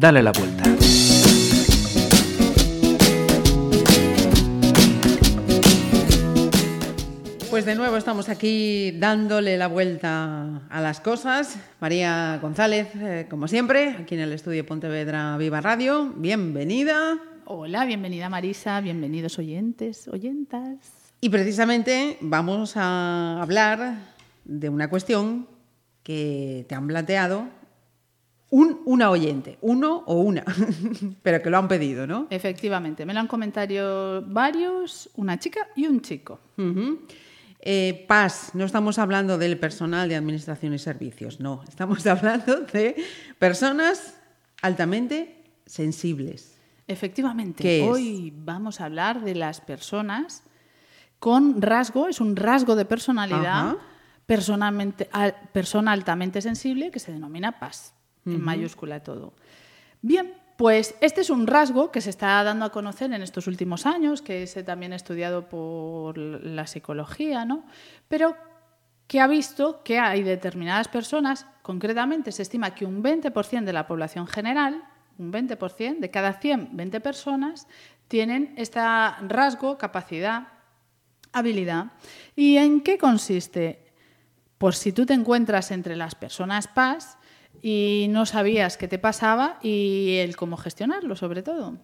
Dale la vuelta. Pues de nuevo estamos aquí dándole la vuelta a las cosas. María González, eh, como siempre, aquí en el estudio Pontevedra Viva Radio. Bienvenida. Hola, bienvenida Marisa, bienvenidos oyentes, oyentas. Y precisamente vamos a hablar de una cuestión que te han planteado un, una oyente, uno o una, pero que lo han pedido, ¿no? Efectivamente, me lo han comentado varios, una chica y un chico. Eh, PAS, no estamos hablando del personal de administración y servicios, no, estamos hablando de personas altamente sensibles. Efectivamente, hoy vamos a hablar de las personas con rasgo, es un rasgo de personalidad, persona altamente sensible que se denomina En mayúscula todo. Bien, pues este es un rasgo que se está dando a conocer en estos últimos años, que es también estudiado por la psicología, ¿no? Pero que ha visto que hay determinadas personas, concretamente se estima que un 20% de la población general, un 20%, de cada 100, 20 personas, tienen este rasgo, capacidad, habilidad. ¿Y en qué consiste? Por si tú te encuentras entre las personas PAS y no sabías qué te pasaba y el cómo gestionarlo, sobre todo.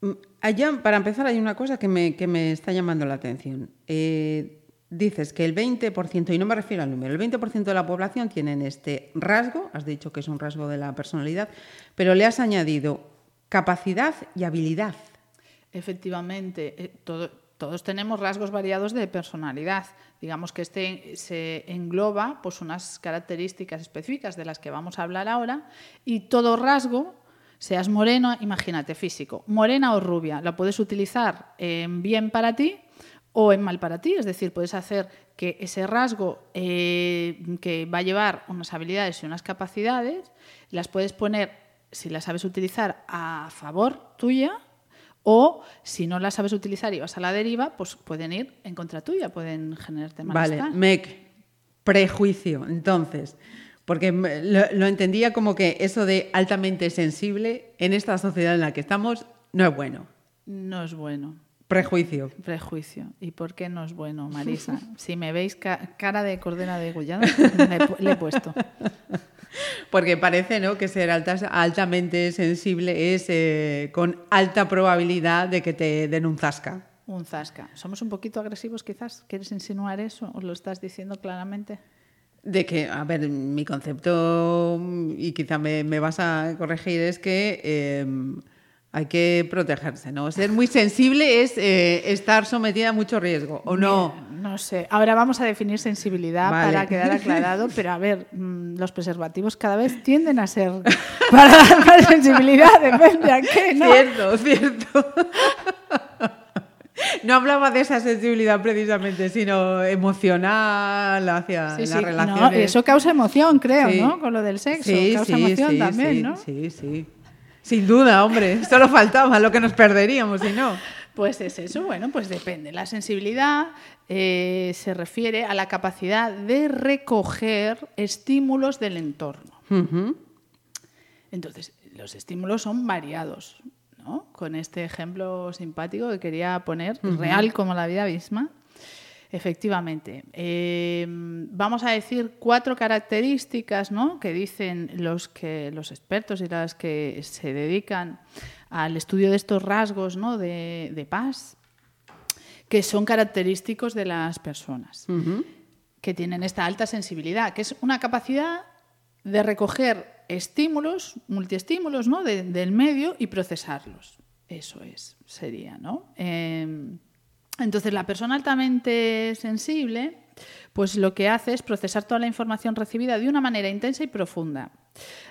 Mm, Allá, para empezar, hay una cosa que me, que me está llamando la atención. Eh, dices que el 20%, y no me refiero al número, el 20% de la población tienen este rasgo, has dicho que es un rasgo de la personalidad, pero le has añadido capacidad y habilidad. Efectivamente, eh, todo- todos tenemos rasgos variados de personalidad. Digamos que este se engloba pues, unas características específicas de las que vamos a hablar ahora y todo rasgo, seas moreno, imagínate físico, morena o rubia, la puedes utilizar en bien para ti o en mal para ti. Es decir, puedes hacer que ese rasgo eh, que va a llevar unas habilidades y unas capacidades, las puedes poner, si las sabes utilizar, a favor tuya o si no las sabes utilizar y vas a la deriva, pues pueden ir en contra tuya, pueden generarte Vale, malestar. MEC, prejuicio, entonces, porque lo, lo entendía como que eso de altamente sensible en esta sociedad en la que estamos no es bueno. No es bueno. Prejuicio. Prejuicio. ¿Y por qué no es bueno, Marisa? Si me veis ca- cara de cordera degollada, le, le he puesto. Porque parece ¿no? que ser altas- altamente sensible es eh, con alta probabilidad de que te den un zasca. Un zasca. ¿Somos un poquito agresivos quizás? ¿Quieres insinuar eso o lo estás diciendo claramente? De que, a ver, mi concepto, y quizá me, me vas a corregir, es que eh, hay que protegerse, ¿no? Ser muy sensible es eh, estar sometida a mucho riesgo, ¿o no? No sé. Ahora vamos a definir sensibilidad Vale. para quedar aclarado, pero a ver, mm, los preservativos cada vez tienden a ser para dar más sensibilidad, depende a qué, ¿no? Cierto, cierto. No hablaba de esa sensibilidad precisamente, sino emocional hacia Sí, las sí, relaciones. no, eso causa emoción, creo, Sí. ¿no? Con lo del sexo, causa emoción también, sí, ¿no? Sí, sí. Sin duda, hombre. Solo faltaba lo que nos perderíamos si no. Pues es eso, bueno, pues depende. La sensibilidad eh, se refiere a la capacidad de recoger estímulos del entorno. Entonces, los estímulos son variados, ¿no? Con este ejemplo simpático que quería poner, real como la vida misma. Efectivamente. Eh, vamos a decir cuatro características ¿no? que dicen los, que, los expertos y las que se dedican al estudio de estos rasgos ¿no? de, de paz, que son característicos de las personas que tienen esta alta sensibilidad, que es una capacidad de recoger estímulos, multiestímulos ¿no? de- del medio y procesarlos. Eso es, sería, ¿no? Eh, entonces, la persona altamente sensible, pues lo que hace es procesar toda la información recibida de una manera intensa y profunda.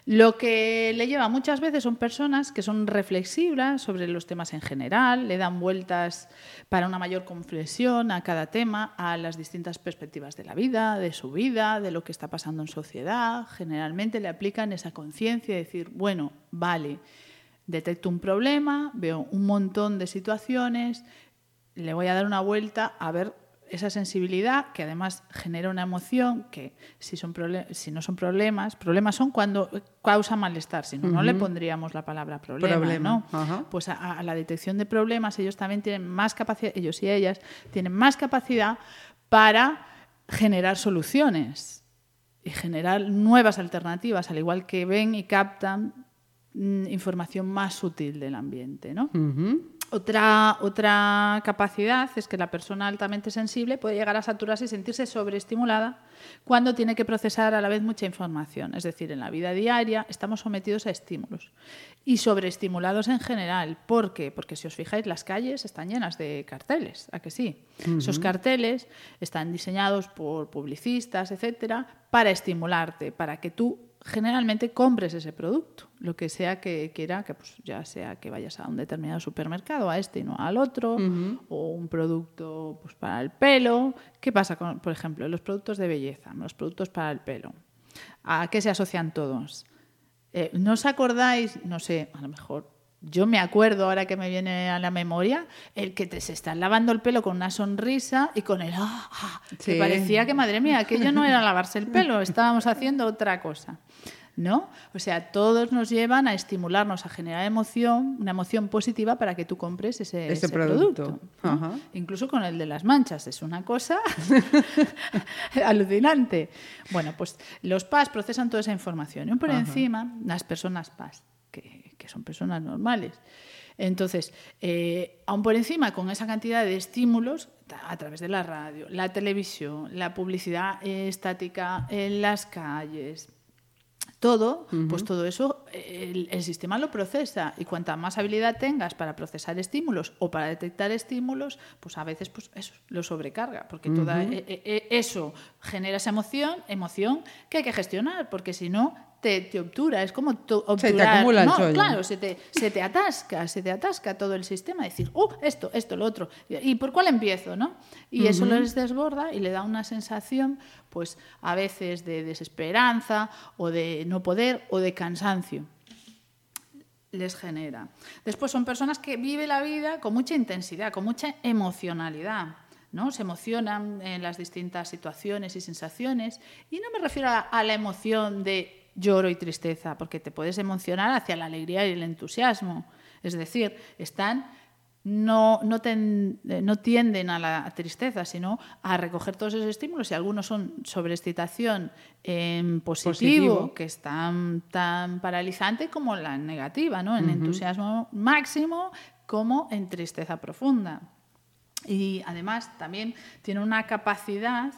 Lo que le lleva muchas veces son personas que son reflexivas sobre los temas en general, le dan vueltas para una mayor comprensión a cada tema, a las distintas perspectivas de la vida, de su vida, de lo que está pasando en sociedad. Generalmente le aplican esa conciencia de decir, bueno, vale, detecto un problema, veo un montón de situaciones, le voy a dar una vuelta a ver esa sensibilidad que además genera una emoción que si, son si no son problemas, problemas son cuando causa malestar, si no, no le pondríamos la palabra problema, ¿no? Pues a, la detección de problemas ellos también tienen más capacidad, ellos y ellas tienen más capacidad para generar soluciones y generar nuevas alternativas, al igual que ven y captan mm, información más sutil del ambiente, ¿no? Otra, otra capacidad es que la persona altamente sensible puede llegar a saturarse y sentirse sobreestimulada cuando tiene que procesar a la vez mucha información. Es decir, en la vida diaria estamos sometidos a estímulos y sobreestimulados en general. ¿Por qué? Porque si os fijáis, las calles están llenas de carteles, ¿a que sí? Esos carteles están diseñados por publicistas, etcétera, para estimularte, para que tú generalmente compres ese producto, lo que sea que quiera, que pues ya sea que vayas a un determinado supermercado, a este y no al otro, o un producto pues, para el pelo. ¿Qué pasa con, por ejemplo, los productos de belleza, los productos para el pelo? ¿A qué se asocian todos? Eh, ¿No os acordáis? No sé, a lo mejor yo me acuerdo ahora que me viene a la memoria el que te se está lavando el pelo con una sonrisa y con el ah, ah que parecía que madre mía aquello no era lavarse el pelo estábamos haciendo otra cosa ¿no? O sea, todos nos llevan a estimularnos, a generar emoción, una emoción positiva para que tú compres ese, producto. Incluso con el de las manchas, es una cosa alucinante. Bueno, pues los PAS procesan toda esa información y por encima, las personas PAS que, son personas normales. Entonces, eh, aún por encima, con esa cantidad de estímulos, a través de la radio, la televisión, la publicidad estática en las calles, todo, pues todo eso el, sistema lo procesa. Y cuanta más habilidad tengas para procesar estímulos o para detectar estímulos, pues a veces pues eso lo sobrecarga, porque todo e, e, e, eso genera esa emoción, emoción que hay que gestionar, porque si no te, obtura, es como obturar. Se te acumula no, Claro, se te, se te atasca, se te atasca todo el sistema, decir, oh, esto, esto, lo otro, ¿y por cuál empiezo? ¿no? Y eso les desborda y le da una sensación, pues a veces de desesperanza o de no poder o de cansancio les genera. Después son personas que viven la vida con mucha intensidad, con mucha emocionalidad. ¿no? Se emocionan en las distintas situaciones y sensaciones. Y no me refiero a la emoción de lloro y tristeza, porque te puedes emocionar hacia la alegría y el entusiasmo. Es decir, están no, no, no, tienden a la tristeza, sino a recoger todos esos estímulos. Y algunos son sobre excitación en positivo, que es tan, tan paralizante como la negativa, ¿no? en entusiasmo máximo como en tristeza profunda. Y además también tiene una capacidad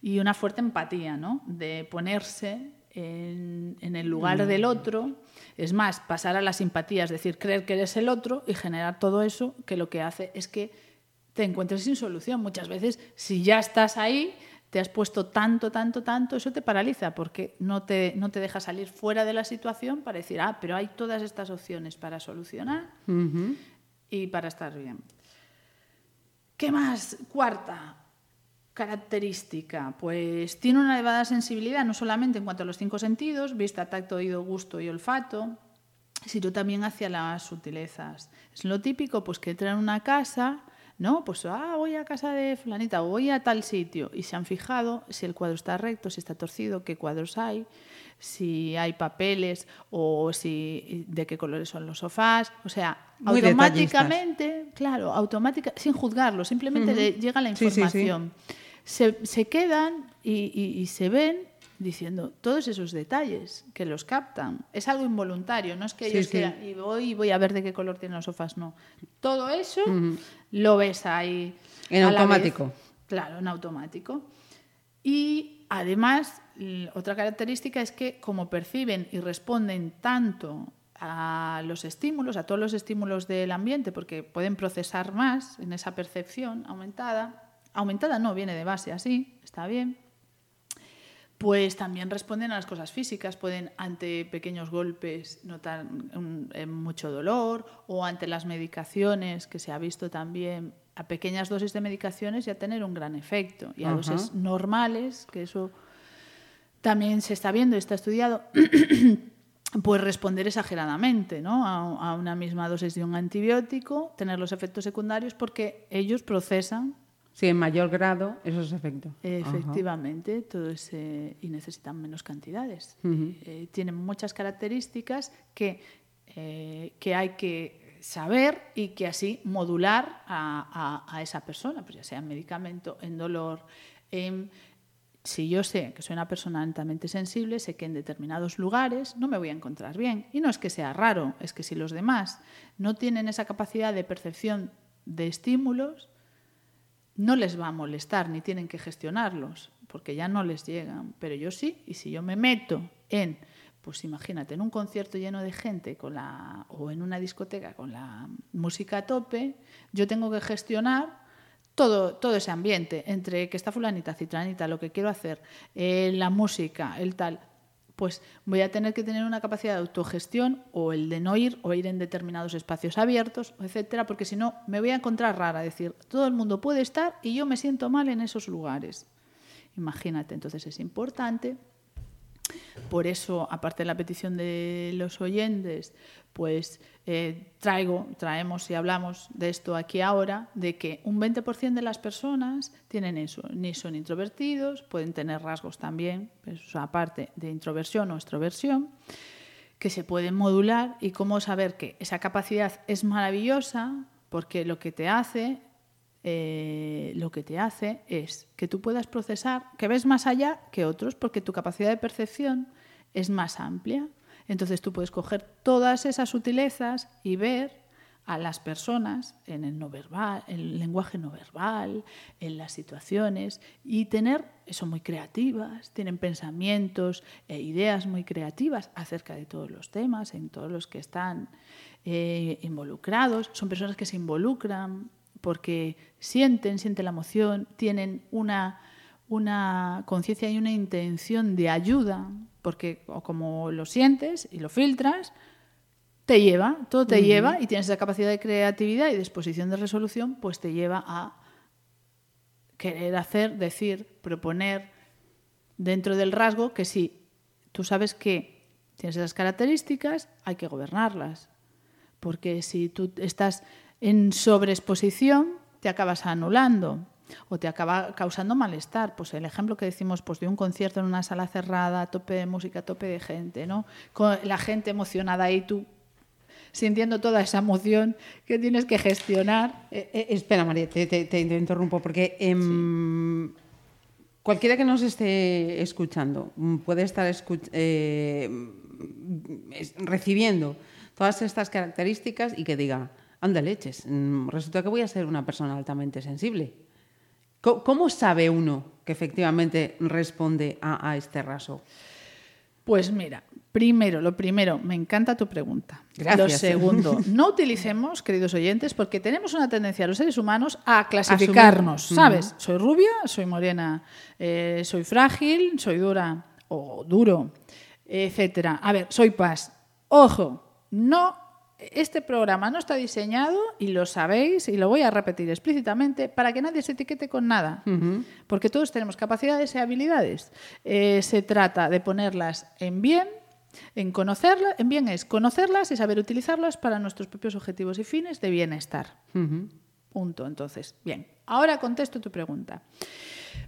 y una fuerte empatía ¿no? de ponerse en, el lugar del otro, es más, pasar a la simpatía, es decir, creer que eres el otro y generar todo eso que lo que hace es que te encuentres sin solución. Muchas veces, si ya estás ahí, te has puesto tanto, tanto, tanto, eso te paraliza porque no te, no te deja salir fuera de la situación para decir, ah, pero hay todas estas opciones para solucionar y para estar bien. ¿Qué más? Cuarta, característica? Pues tiene una elevada sensibilidad no solamente en cuanto a los cinco sentidos, vista, tacto, oído, gusto y olfato, sino también hacia las sutilezas. Es lo típico, pues que entra en una casa, ¿no? Pues ah, voy a casa de fulanita o voy a tal sitio y se han fijado si el cuadro está recto, si está torcido, qué cuadros hay, si hay papeles o si de qué colores son los sofás, o sea, automáticamente, claro, automática, sin juzgarlo, simplemente llega la información se, quedan y, se ven diciendo todos esos detalles que los captan. Es algo involuntario, no es que ellos quieran y voy y voy a ver de qué color tienen los sofás, no. Todo eso lo ves ahí. En automático. Claro, en automático. Y además, otra característica es que como perciben y responden tanto a los estímulos, a todos los estímulos del ambiente, porque pueden procesar más en esa percepción aumentada, aumentada no, viene de base así, está bien, pues también responden a las cosas físicas, pueden ante pequeños golpes notar eh, mucho dolor o ante las medicaciones, que se ha visto también a pequeñas dosis de medicaciones ya tener un gran efecto y a dosis normales, que eso también se está viendo y está estudiado, pues responder exageradamente ¿no? a, a, una misma dosis de un antibiótico, tener los efectos secundarios porque ellos procesan Sí, en mayor grado esos efectos. Efectivamente, todo ese, y necesitan menos cantidades. Eh, tienen muchas características que, eh, que hay que saber y que así modular a, a, esa persona, pues ya sea en medicamento, en dolor, en si yo sé que soy una persona altamente sensible, sé que en determinados lugares no me voy a encontrar bien. Y no es que sea raro, es que si los demás no tienen esa capacidad de percepción de estímulos, no les va a molestar ni tienen que gestionarlos, porque ya no les llegan. Pero yo sí, y si yo me meto en, pues imagínate, en un concierto lleno de gente con la, o en una discoteca con la música a tope, yo tengo que gestionar todo, todo ese ambiente, entre que está fulanita, citranita, lo que quiero hacer, eh, la música, el tal, pues voy a tener que tener una capacidad de autogestión o el de no ir o ir en determinados espacios abiertos, etcétera, porque si no me voy a encontrar rara, decir, todo el mundo puede estar y yo me siento mal en esos lugares. Imagínate, entonces es importante por eso, aparte de la petición de los oyentes, pues eh, traigo, traemos y hablamos de esto aquí ahora, de que un 20% de las personas tienen eso, ni son introvertidos, pueden tener rasgos también, pues, aparte de introversión o extroversión, que se pueden modular y cómo saber que esa capacidad es maravillosa porque lo que te hace eh, lo que te hace es que tú puedas procesar, que ves más allá que otros, porque tu capacidad de percepción es más amplia. Entonces tú puedes coger todas esas sutilezas y ver a las personas en el no verbal, el lenguaje no verbal, en las situaciones y tener eso muy creativas, tienen pensamientos e ideas muy creativas acerca de todos los temas, en todos los que están eh, involucrados, son personas que se involucran porque sienten, sienten la emoción, tienen una, una conciencia y una intención de ayuda, porque como lo sientes y lo filtras, te lleva, todo te lleva y tienes esa capacidad de creatividad y disposición de resolución, pues te lleva a querer hacer, decir, proponer dentro del rasgo que si tú sabes que tienes esas características, hay que gobernarlas. Porque si tú estás en sobreexposición te acabas anulando o te acaba causando malestar. Pues el ejemplo que decimos pues, de un concierto en una sala cerrada, a tope de música, a tope de gente, ¿no? Con la gente emocionada y tú sintiendo toda esa emoción que tienes que gestionar. Eh, eh, espera, María, te, interrumpo, porque em, cualquiera que nos esté escuchando puede estar eh, recibiendo todas estas características y que diga, anda leches, mm, resulta que voy a ser una persona altamente sensible. ¿Cómo sabe uno que efectivamente responde a, este raso? Pues mira, primero, lo primero, me encanta tu pregunta. Gracias. Lo segundo, no utilicemos, queridos oyentes, porque tenemos una tendencia los seres humanos a clasificarnos, ¿sabes? Soy rubia, soy morena, eh, soy frágil, soy dura o duro, etcétera. A ver, soy paz. Ojo, no este programa no está diseñado, y lo sabéis, y lo voy a repetir explícitamente, para que nadie se etiquete con nada, porque todos tenemos capacidades y habilidades. Eh, se trata de ponerlas en bien, en conocerlas, en bien es conocerlas y saber utilizarlas para nuestros propios objetivos y fines de bienestar. Punto. Entonces, bien, ahora contesto tu pregunta.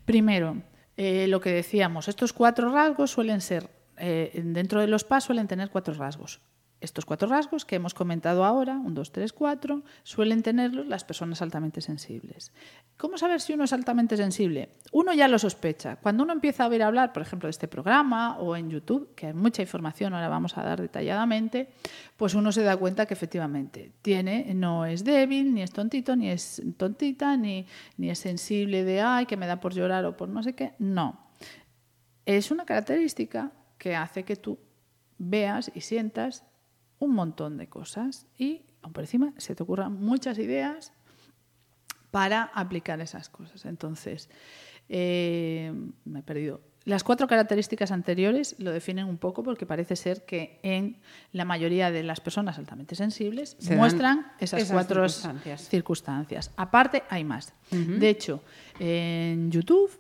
Primero, eh, lo que decíamos, estos cuatro rasgos suelen ser, eh, dentro de los PAS suelen tener cuatro rasgos. Estos cuatro rasgos que hemos comentado ahora, un, dos, tres, cuatro, suelen tenerlos las personas altamente sensibles. ¿Cómo saber si uno es altamente sensible? Uno ya lo sospecha. Cuando uno empieza a oír hablar, por ejemplo, de este programa o en YouTube, que hay mucha información, ahora vamos a dar detalladamente, pues uno se da cuenta que efectivamente tiene, no es débil, ni es tontito, ni es tontita, ni, ni es sensible de, ay, que me da por llorar o por no sé qué. No. Es una característica que hace que tú veas y sientas un montón de cosas y, por encima, se te ocurran muchas ideas para aplicar esas cosas. Entonces, eh, me he perdido. Las cuatro características anteriores lo definen un poco porque parece ser que en la mayoría de las personas altamente sensibles muestran esas, cuatro circunstancias. Aparte, hay más. De hecho, en YouTube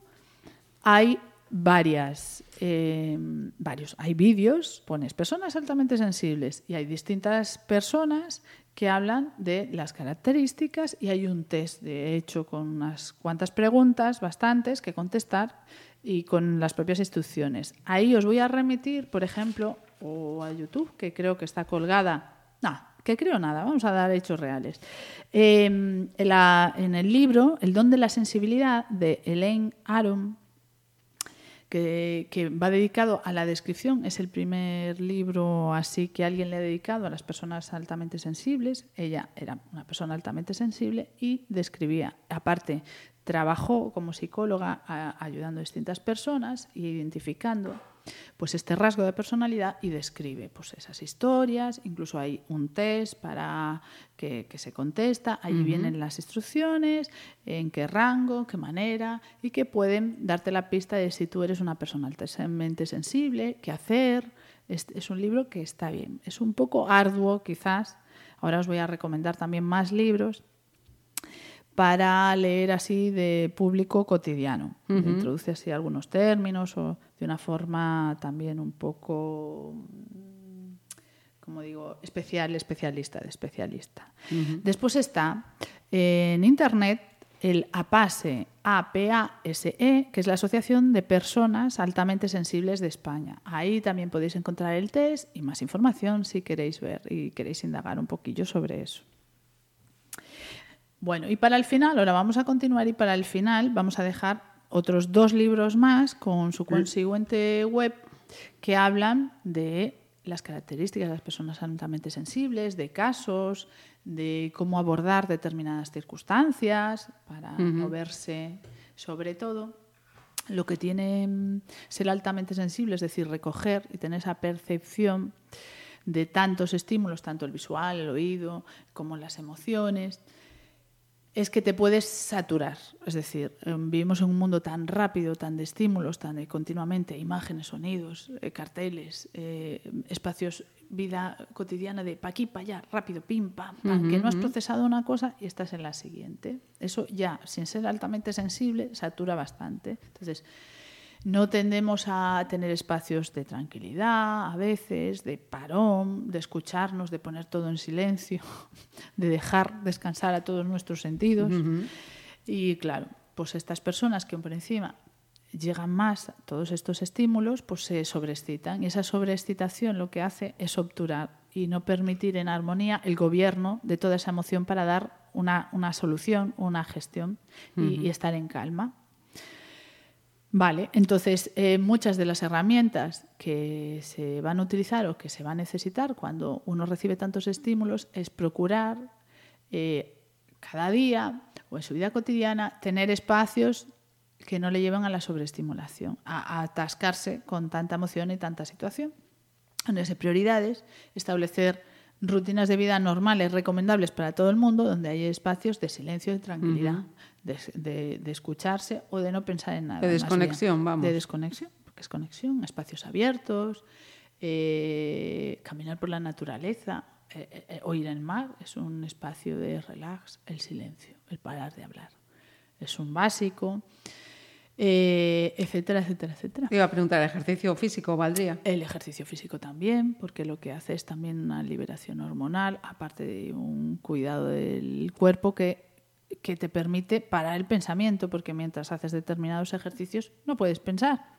hay varias eh, varios. Hay vídeos, pones personas altamente sensibles y hay distintas personas que hablan de las características y hay un test, de hecho, con unas cuantas preguntas, bastantes, que contestar y con las propias instrucciones. Ahí os voy a remitir, por ejemplo, o a YouTube, que creo que está colgada. No, que creo nada, vamos a dar hechos reales. Em, en, el libro El don de la sensibilidad de Elaine Aron, que, que, va dedicado a la descripción, es el primer libro así que alguien le ha dedicado a las personas altamente sensibles. Ella era una persona altamente sensible y describía, aparte, trabajó como psicóloga ayudando a distintas personas e identificando pues este rasgo de personalidad y describe pues esas historias, incluso hay un test para que, se contesta, allí vienen las instrucciones, en qué rango, qué manera, y que pueden darte la pista de si tú eres una persona altamente sensible, qué hacer. Es, es un libro que está bien. Es un poco arduo quizás. Ahora os voy a recomendar también más libros para leer así de público cotidiano. Introduce así algunos términos o de una forma también un poco, como digo, especial, especialista, de especialista. Después está en Internet el APASE, APASE, que es la Asociación de Personas Altamente Sensibles de España. Ahí también podéis encontrar el test y más información si queréis ver y queréis indagar un poquillo sobre eso. Bueno, y para el final, ahora vamos a continuar y para el final vamos a dejar otros dos libros más con su consiguiente web que hablan de las características de las personas altamente sensibles, de casos, de cómo abordar determinadas circunstancias para moverse sobre todo. Lo que tiene mm, ser altamente sensible, es decir, recoger y tener esa percepción de tantos estímulos, tanto el visual, el oído, como las emociones, es que te puedes saturar. Es decir, em, vivimos en un mundo tan rápido, tan de estímulos, tan de continuamente imágenes, sonidos, eh, carteles, eh, espacios, vida cotidiana de pa' aquí, pa' allá, rápido, pim, pam, pam, que no has procesado una cosa y estás en la siguiente. Eso ya, sin ser altamente sensible, satura bastante. Entonces, no tendemos a tener espacios de tranquilidad, a veces, de parón, de escucharnos, de poner todo en silencio, de dejar descansar a todos nuestros sentidos. Y claro, pues estas personas que por encima llegan más a todos estos estímulos, pues se sobreexcitan. Y esa sobreexcitación lo que hace es obturar y no permitir en armonía el gobierno de toda esa emoción para dar una, solución, una gestión y estar en calma. Vale, entonces eh, muchas de las herramientas que se van a utilizar o que se va a necesitar cuando uno recibe tantos estímulos es procurar eh, cada día o en su vida cotidiana tener espacios que no le lleven a la sobreestimulación, a, atascarse con tanta emoción y tanta situación. Ponerse prioridades, establecer rutinas de vida normales, recomendables para todo el mundo, donde hay espacios de silencio y tranquilidad, de, escucharse o de no pensar en nada. De desconexión, vamos. De desconexión, porque es conexión, espacios abiertos, eh, caminar por la naturaleza, eh, eh, oír el mar, es un espacio de relax, el silencio, el parar de hablar. Es un básico. Etcétera, etcétera, etcétera. iba a preguntar, ¿el ejercicio físico valdría? El ejercicio físico también, porque lo que hace es también una liberación hormonal, aparte de un cuidado del cuerpo que que te permite parar el pensamiento, porque mientras haces determinados ejercicios no puedes pensar.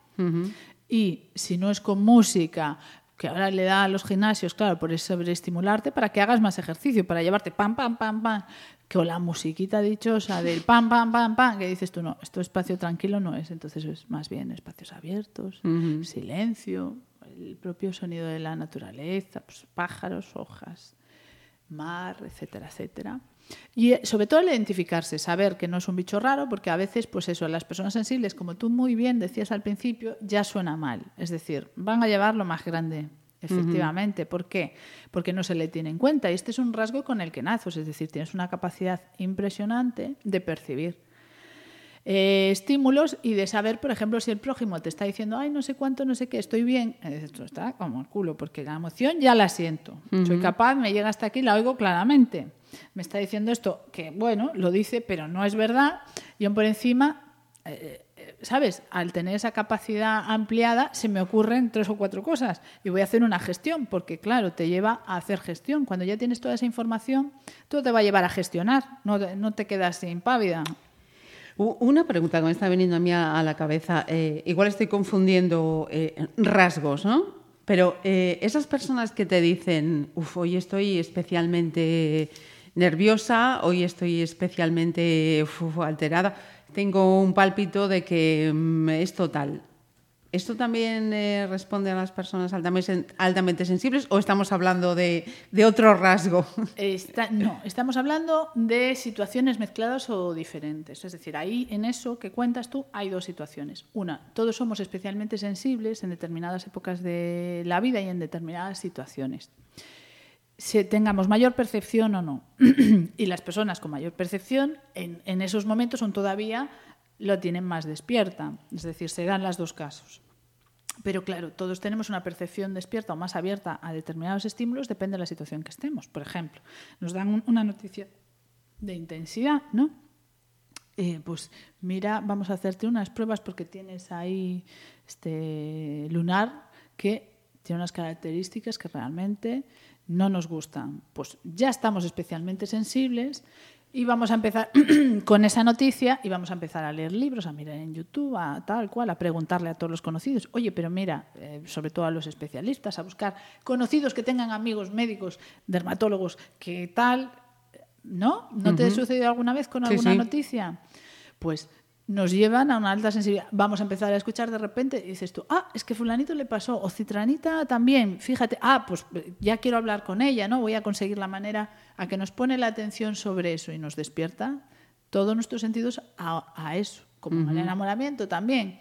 Y si no es con música, que ahora le da a los gimnasios, claro, por sobreestimularte, para que hagas más ejercicio, para llevarte pam, pam, pam, pam, que o la musiquita dichosa del pam, pam, pam, pam, que dices tú, no, esto espacio tranquilo no es, entonces es más bien espacios abiertos, silencio, el propio sonido de la naturaleza, pues, pájaros, hojas, mar, etcétera, etcétera. Y eh, sobre todo el identificarse, saber que no es un bicho raro, porque a veces, pues eso, las personas sensibles, como tú muy bien decías al principio, ya suena mal. Es decir, van a llevar lo más grande, efectivamente. ¿Por qué? Porque no se le tiene en cuenta. Y este es un rasgo con el que naces, es decir, tienes una capacidad impresionante de percibir. Eh, estímulos y de saber, por ejemplo, si el prójimo te está diciendo, ay, no sé cuánto, no sé qué, estoy bien, esto está como el culo, porque la emoción ya la siento. Soy capaz, me llega hasta aquí, la oigo claramente me está diciendo esto, que bueno, lo dice, pero no es verdad, y por encima, eh, eh, ¿sabes? Al tener esa capacidad ampliada, se me ocurren tres o cuatro cosas y voy a hacer una gestión, porque claro, te lleva a hacer gestión. Cuando ya tienes toda esa información, todo te va a llevar a gestionar, no, no te quedas impávida. Una pregunta que me está veniendo a mí a, la cabeza, eh, igual estoy confundiendo eh, rasgos, ¿no? Pero eh, esas personas que te dicen, uff, hoy estoy especialmente nerviosa, hoy estoy especialmente alterada, tengo un pálpito de que mm, es total. ¿Esto también eh, responde a las personas altamente, sensibles o estamos hablando de, otro rasgo? no, estamos hablando de situaciones mezcladas o diferentes. Es decir, ahí en eso que cuentas tú hay dos situaciones. Una, todos somos especialmente sensibles en determinadas épocas de la vida y en determinadas situaciones si tengamos mayor percepción o no. y las personas con mayor percepción en, en, esos momentos son todavía lo tienen más despierta. Es decir, se dan las dos casos. Pero claro, todos tenemos una percepción despierta o más abierta a determinados estímulos, depende de la situación que estemos. Por ejemplo, nos dan una noticia de intensidad, ¿no? Eh, pues mira, vamos a hacerte unas pruebas porque tienes ahí este lunar que tiene unas características que realmente no nos gustan. Pues ya estamos especialmente sensibles y vamos a empezar con esa noticia y vamos a empezar a leer libros, a mirar en YouTube, a tal cual, a preguntarle a todos los conocidos. Oye, pero mira, eh, sobre todo a los especialistas, a buscar conocidos que tengan amigos médicos, dermatólogos, que tal, ¿no? ¿No te ha sucedido alguna vez con alguna noticia? Pues nos llevan a una alta sensibilidad. Vamos a empezar a escuchar de repente y dices tú, ah, es que fulanito le pasó, o citranita también, fíjate, ah, pues ya quiero hablar con ella, ¿no? Voy a conseguir la manera a que nos pone la atención sobre eso y nos despierta todos nuestros sentidos a, eso, como el enamoramiento también.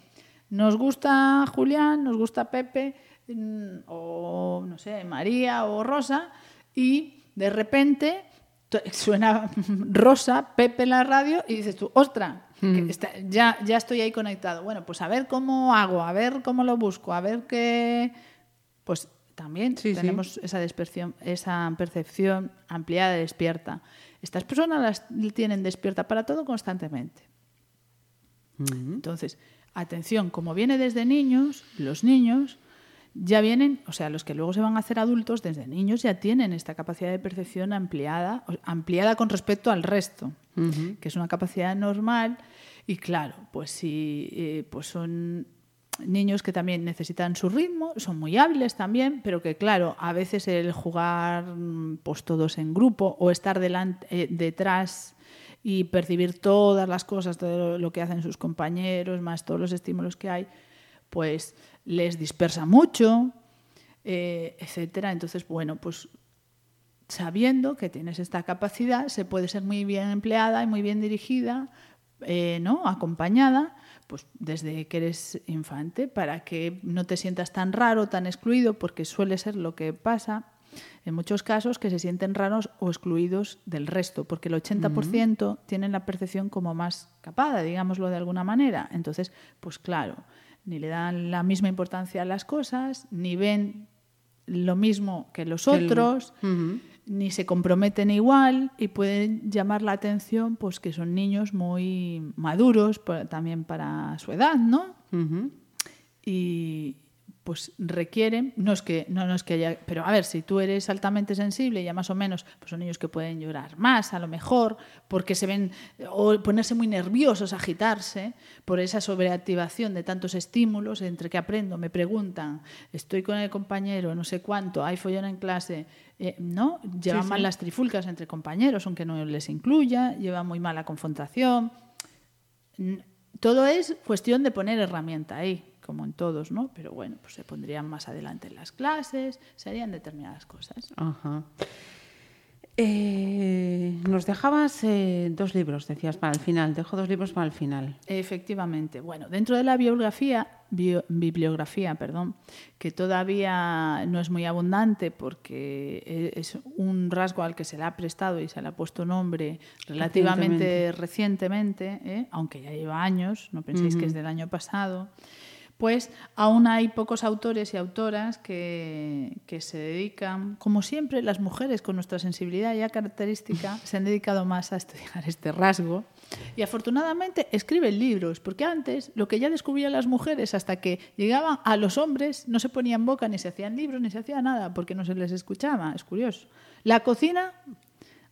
Nos gusta Julián, nos gusta Pepe, mm, o no sé, María o Rosa, y de repente suena Rosa, Pepe en la radio, y dices tú, ostra, Mm. ya, ya estoy ahí conectado. Bueno, pues a ver cómo hago, a ver cómo lo busco, a ver qué... Pues también tenemos Esa, esa percepción ampliada y despierta. Estas personas las tienen despierta para todo constantemente. Mm. Entonces, atención, como viene desde niños, los niños ya vienen, o sea, los que luego se van a hacer adultos, desde niños ya tienen esta capacidad de percepción ampliada, ampliada con respecto al resto, que es una capacidad normal. Y claro, pues si eh, pues son niños que también necesitan su ritmo, son muy hábiles también, pero que claro, a veces el jugar pues todos en grupo o estar delante, eh, detrás y percibir todas las cosas, todo lo que hacen sus compañeros, más todos los estímulos que hay, pues les dispersa mucho, eh, etcétera. Entonces, bueno, pues sabiendo que tienes esta capacidad, se puede ser muy bien empleada y muy bien dirigida, eh, ¿no? acompañada, pues desde que eres infante, para que no te sientas tan raro, tan excluido, porque suele ser lo que pasa en muchos casos que se sienten raros o excluidos del resto, porque el 80% tienen la percepción como más capada, digámoslo de alguna manera. Entonces, pues claro, ni le dan la misma importancia a las cosas, ni ven lo mismo que los otros, ni se comprometen igual y pueden llamar la atención pues que son niños muy maduros también para su edad, ¿no? y, pues requieren, no es que no, es que haya, pero a ver, si tú eres altamente sensible, ya más o menos, pues son niños que pueden llorar más, a lo mejor, porque se ven, o ponerse muy nerviosos, agitarse, por esa sobreactivación de tantos estímulos, entre que aprendo, me preguntan, estoy con el compañero, no sé cuánto, hay follón en clase, eh, ¿no? Llevan mal las trifulcas entre compañeros, aunque no les incluya, lleva muy mal la confrontación. Todo es cuestión de poner herramienta ahí como en todos, ¿no? Pero bueno, pues se pondrían más adelante en las clases, se harían determinadas cosas. Ajá. Eh, nos dejabas eh, dos libros, decías, para el final. Dejo dos libros para el final. Efectivamente. Bueno, dentro de la biografía, bibliografía, perdón, que todavía no es muy abundante porque e, es un rasgo al que se le ha prestado y se le ha puesto nombre relativamente recientemente, ¿eh? aunque ya lleva años, no penséis que es del año pasado pues aún hay pocos autores y autoras que, se dedican, como siempre, las mujeres con nuestra sensibilidad ya característica se han dedicado más a estudiar este rasgo Y afortunadamente escriben libros, porque antes lo que ya descubrían las mujeres hasta que llegaban a los hombres no se ponían boca, ni se hacían libros, ni se hacía nada, porque no se les escuchaba. Es curioso. La cocina,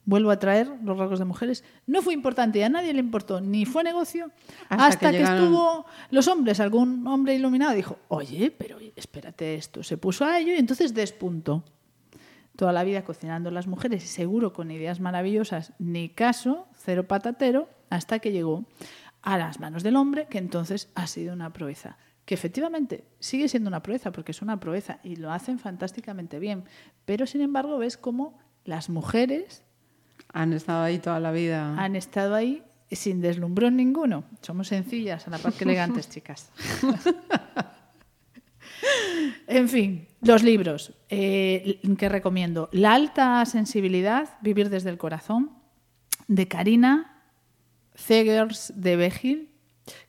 vuelvo a traer los rasgos de mujeres, no fue importante y a nadie le importó, ni fue negocio, hasta, Hasta que, que llegaron- estuvo los hombres, algún hombre iluminado dijo, oye, pero espérate esto, se puso a ello y entonces despuntó. Toda la vida cocinando las mujeres y seguro con ideas maravillosas, ni caso, cero patatero, hasta que llegó a las manos del hombre, que entonces ha sido una proeza. Que efectivamente sigue siendo una proeza, porque es una proeza y lo hacen fantásticamente bien. Pero sin embargo, ves cómo las mujeres Han estado ahí toda la vida. han estado ahí sin deslumbrón ninguno. Somos sencillas, a la par que elegantes, chicas. en fin, los libros eh, que recomiendo. La alta sensibilidad, Vivir desde el corazón, de Karina Zegers de Begil,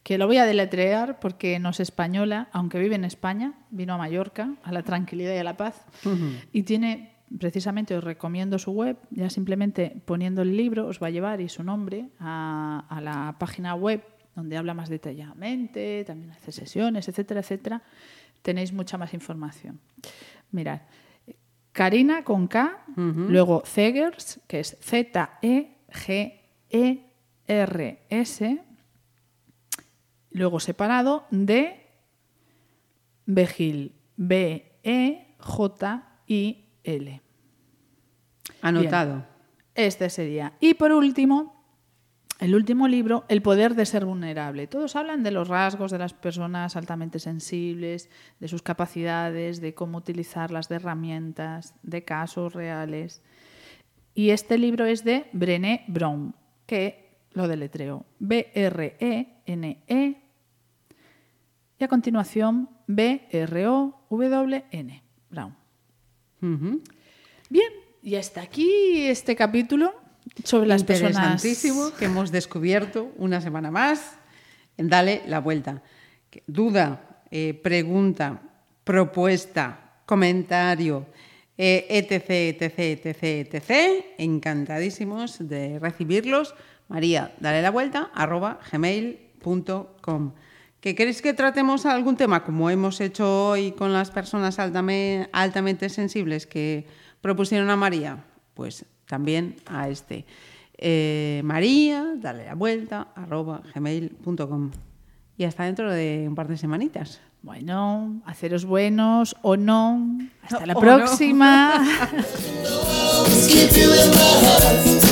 que lo voy a deletrear porque no es española, aunque vive en España, vino a Mallorca, a la tranquilidad y a la paz, y tiene, precisamente os recomiendo su web, ya simplemente poniendo el libro os va a llevar y su nombre a, a la página web donde habla más detalladamente, también hace sesiones, etcétera, etcétera. Tenéis mucha más información. Mirad, Karina con K, luego Zegers, que es Z-E-G-E-R-S, luego separado de Begil, B-E-J-I-L. Anotado. Este sería. Y por último, el último libro, El poder de ser vulnerable. Todos hablan de los rasgos de las personas altamente sensibles, de sus capacidades, de cómo utilizarlas, de herramientas, de casos reales. Y este libro es de Brené Brown, que lo deletreo. B-R-E-N-E. Y a continuación, B-R-O-W-N. Brown. Bien, y hasta aquí este capítulo sobre las personas. Que hemos descubierto una semana más en Dale la Vuelta. Duda, eh, pregunta, propuesta, comentario, eh, etc, etc, etc, etc. Encantadísimos de recibirlos. María, dale la vuelta, arroba gmail.com. ¿Que queréis que tratemos algún tema como hemos hecho hoy con las personas altame- altamente sensibles que propusieron a María? Pues también a este. Eh, María, dale la vuelta, arroba gmail.com. Y hasta dentro de un par de semanitas. Bueno, haceros buenos o no. Hasta la O próxima.